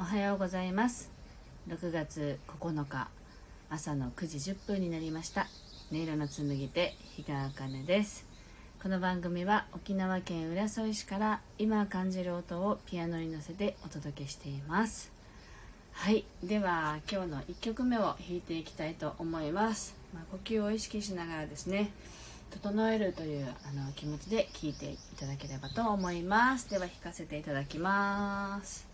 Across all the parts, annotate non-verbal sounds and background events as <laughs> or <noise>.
おはようございます。6月9日朝の9時10分になりました。音色の紡手日川茜です。この番組は沖縄県浦添市から今感じる音をピアノに乗せてお届けしています。はい。では今日の1曲目を弾いていきたいと思います、まあ、呼吸を意識しながらですね整えるというあの気持ちで聴いていただければと思います。では弾かせていただきます。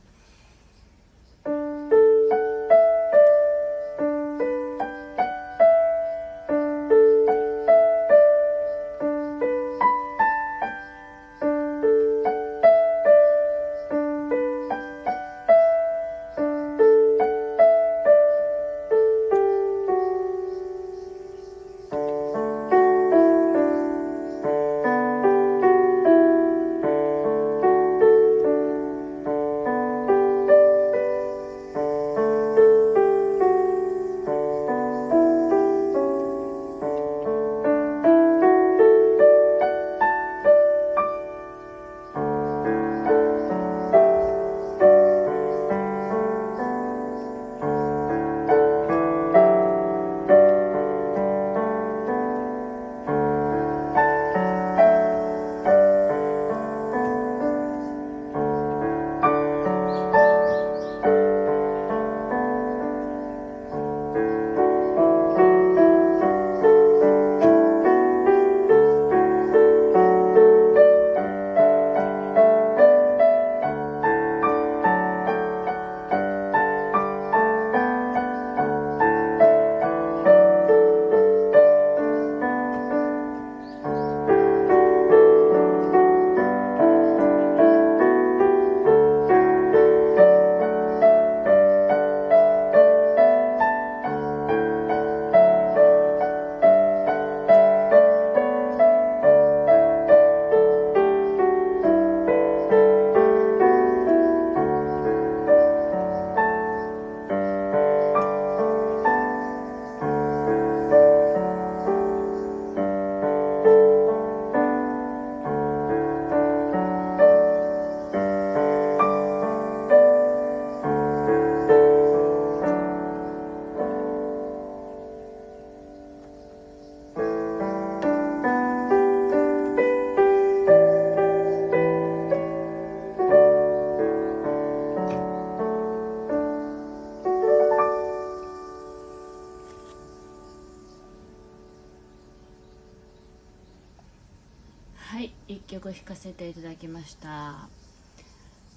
一曲弾かせていただきました。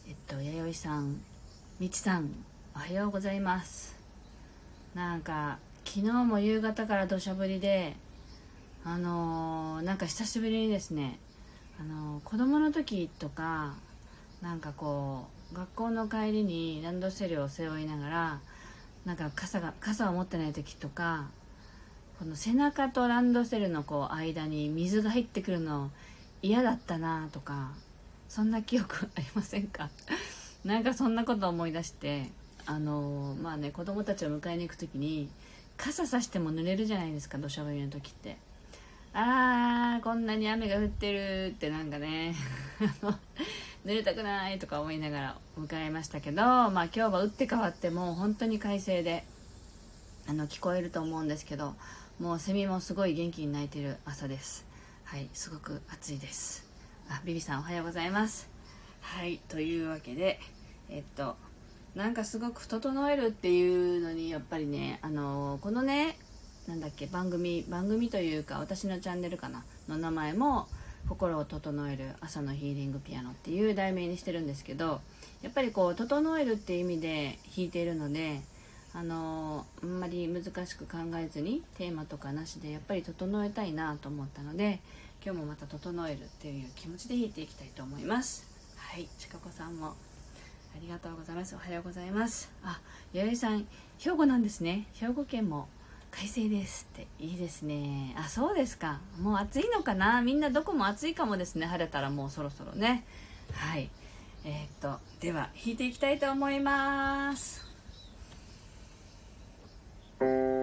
えっと弥生さんみちさんおはようございます。なんか昨日も夕方から土砂降りであのー、なんか久しぶりにですねあのー、子供の時とかなんかこう学校の帰りにランドセルを背負いながらなんか傘が傘を持ってない時とかこの背中とランドセルのこう間に水が入ってくるのを嫌だったなとかそんな記憶ありませんか？<laughs> なんかそんなこと思い出してあのまあね子供たちを迎えに行く時に傘さしても濡れるじゃないですか土砂降りの時ってあーこんなに雨が降ってるってなんかね <laughs> 濡れたくないとか思いながら迎えましたけどまあ今日は打って変わってもう本当に快晴であの聞こえると思うんですけどもうセミもすごい元気に鳴いてる朝です。はいすごく暑いです。あビビさんおはようございます。はいというわけでえっとなんかすごく整えるっていうのにやっぱりねあのこのねなんだっけ番組番組というか私のチャンネルかなの名前も心を整える朝のヒーリングピアノっていう題名にしてるんですけどやっぱりこう整えるっていう意味で弾いているのであのあんまり難しく考えずにテーマとかなしでやっぱり整えたいなと思ったので今日もまた整えるっていう気持ちで弾いていきたいと思います。はい。ちかこさんもありがとうございます。おはようございます。あ弥生さん兵庫なんですね。兵庫県も快晴ですって。いいですね。あそうですか。もう暑いのかな。みんなどこも暑いかもですね。晴れたらもうそろそろね。はい。えー、っとでは弾いていきたいと思います。Thank you.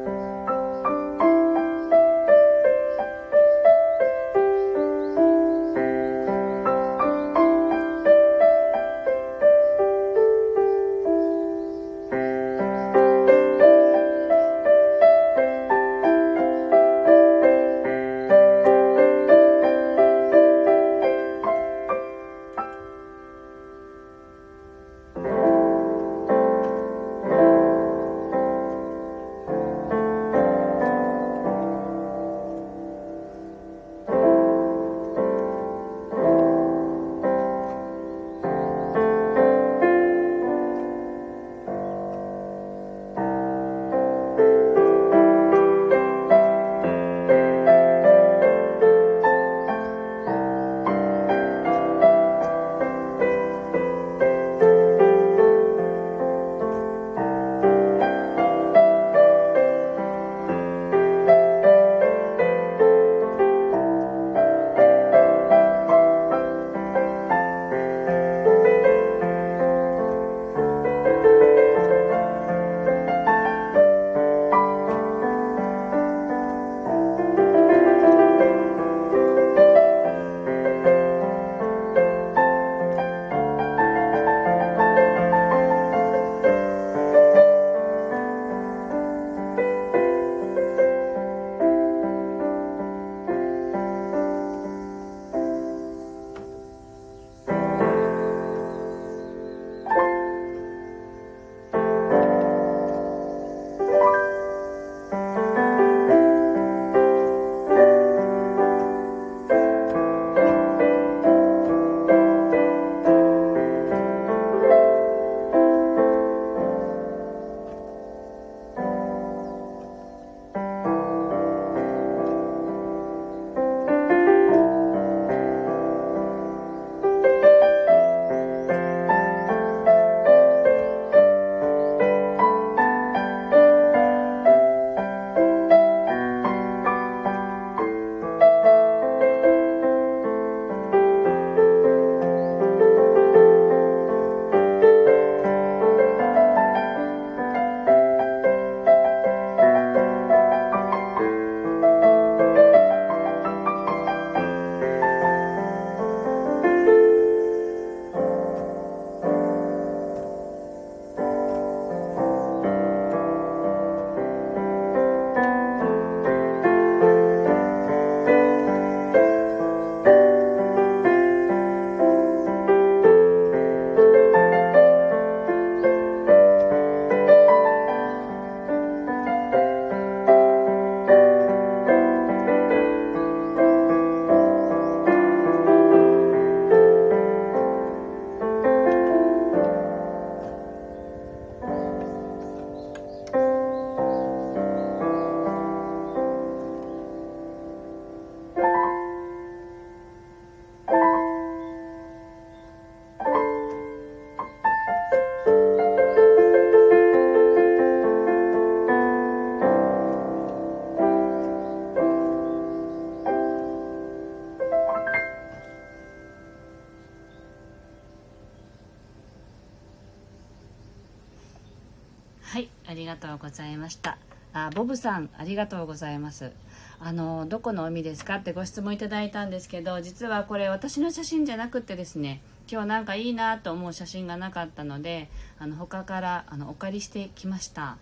はいありがとうございました。あボブさんありがとうございます。あのどこの海ですかってご質問いただいたんですけど実はこれ私の写真じゃなくてですね今日なんかいいなと思う写真がなかったのであの他からあのお借りしてきました。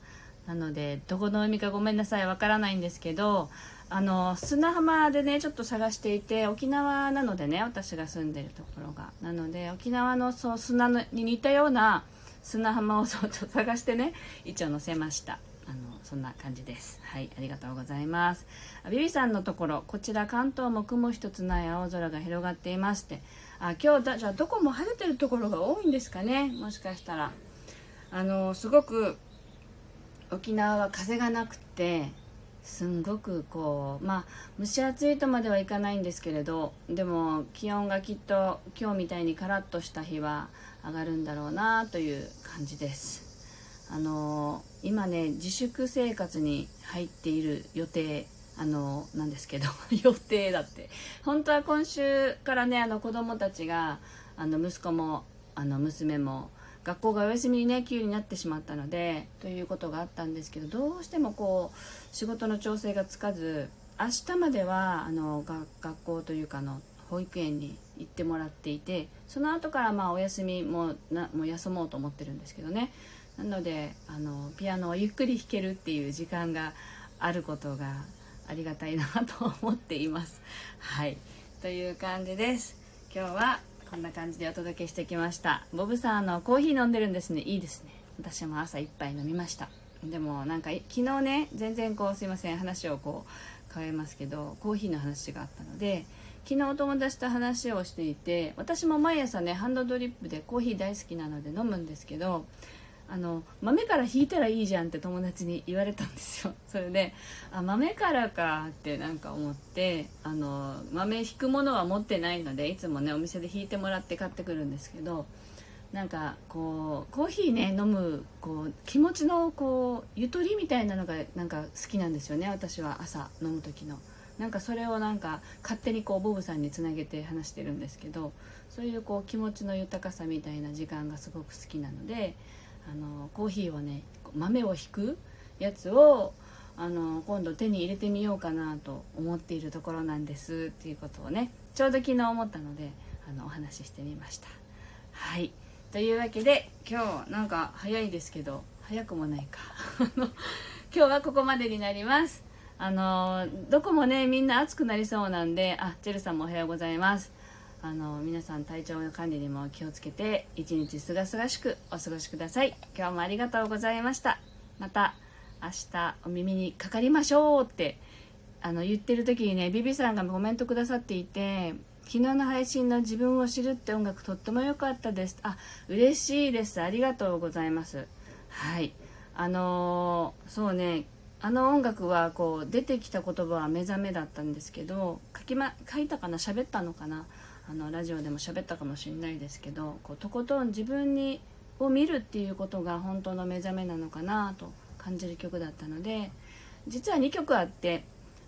なのでどこの海かごめんなさいわからないんですけどあの砂浜でねちょっと探していて沖縄なのでね私が住んでるところが。なので沖縄のそう砂に似たような砂浜をちょっと探してね一応載せました。あのそんな感じです。はいありがとうございます。ビビさんのところこちら関東も雲一つない青空が広がっていますって。あ今日だじゃあどこも晴れてるところが多いんですかね。もしかしたら。あのすごく沖縄は風がなくてすんごくこうまあ蒸し暑いとまではいかないんですけれどでも気温がきっと今日みたいにカラッとした日は上がるんだろうなという感じです。あの今ね自粛生活に入っている予定あのなんですけど <laughs> 予定だって。本当は今週からねあの子供たちがあの息子もあの娘も学校がお休みにね急になってしまったのでということがあったんですけどどうしてもこう仕事の調整がつかず明日まではあの学校というかの保育園に行ってもらっていてその後からまあお休みもなもう休もうと思ってるんですけどね。なのであのピアノをゆっくり弾けるっていう時間があることがありがたいなと思っています。はい。という感じです。今日はこんな感じでお届けしてきました。ボブさんのコーヒー飲んでるんですね。いいですね。私も朝一杯飲みました。でもなんか昨日ね全然こうすいません。話をこう変えますけどコーヒーの話があったので昨日お友達と話をしていて私も毎朝ねハンドドリップでコーヒー大好きなので飲むんですけどあの豆から引いたらいいじゃんって友達に言われたんですよ <laughs> それであ豆からかってなんか思ってあの豆引くものは持ってないのでいつもねお店で引いてもらって買ってくるんですけどなんかこうコーヒーね飲むこう気持ちのこうゆとりみたいなのがなんか好きなんですよね私は朝飲む時の。なんかそれをなんか勝手にこうボブさんにつなげて話してるんですけどそういうこう気持ちの豊かさみたいな時間がすごく好きなのであのコーヒーをね豆をひくやつをあの今度手に入れてみようかなと思っているところなんですっていうことをねちょうど昨日思ったのであのお話ししてみました。はい。というわけで今日なんか早いですけど早くもないか。<laughs> 今日はここまでになります。あのどこもねみんな暑くなりそうなんであジェルさんもおはようございます。あの皆さん体調の管理にも気をつけて一日すがすがしくお過ごしください。今日もありがとうございました。また明日お耳にかかりましょうってあの言ってる時にねビビさんがコメントくださっていて昨日の配信の自分を知るって音楽とっても良かったです。あ嬉しいです。ありがとうございます。はい。あのー、そうねあの音楽はこう出てきた言葉は目覚めだったんですけど書き、ま、書いたかな？喋ったのかな？あのラジオでも喋ったかもしれないですけどこうとことん自分にを見るっていうことが本当の目覚めなのかなと感じる曲だったので実は2曲あって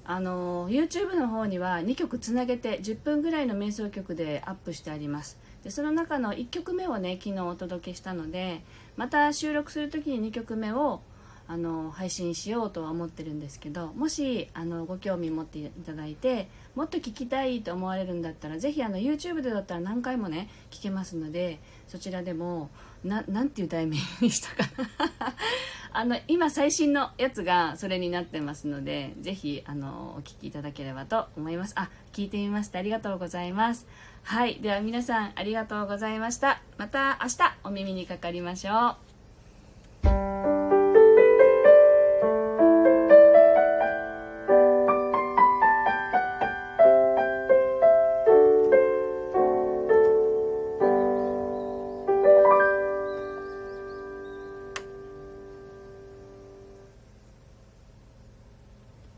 あの YouTube の方には2曲つなげて10分ぐらいの瞑想曲でアップしてあります。でその中の1曲目をね昨日お届けしたのでまた収録する時に2曲目をあの配信しようとは思ってるんですけどもしあのご興味持っていただいてもっと聞きたいと思われるんだったらぜひあの YouTube でだったら何回もね聞けますのでそちらでもななんていう題名にしたかな。<laughs> あの今最新のやつがそれになってますのでぜひあのお聞きいただければと思います。あ聞いてみました。ありがとうございます。はい。では皆さんありがとうございました。また明日お耳にかかりましょう。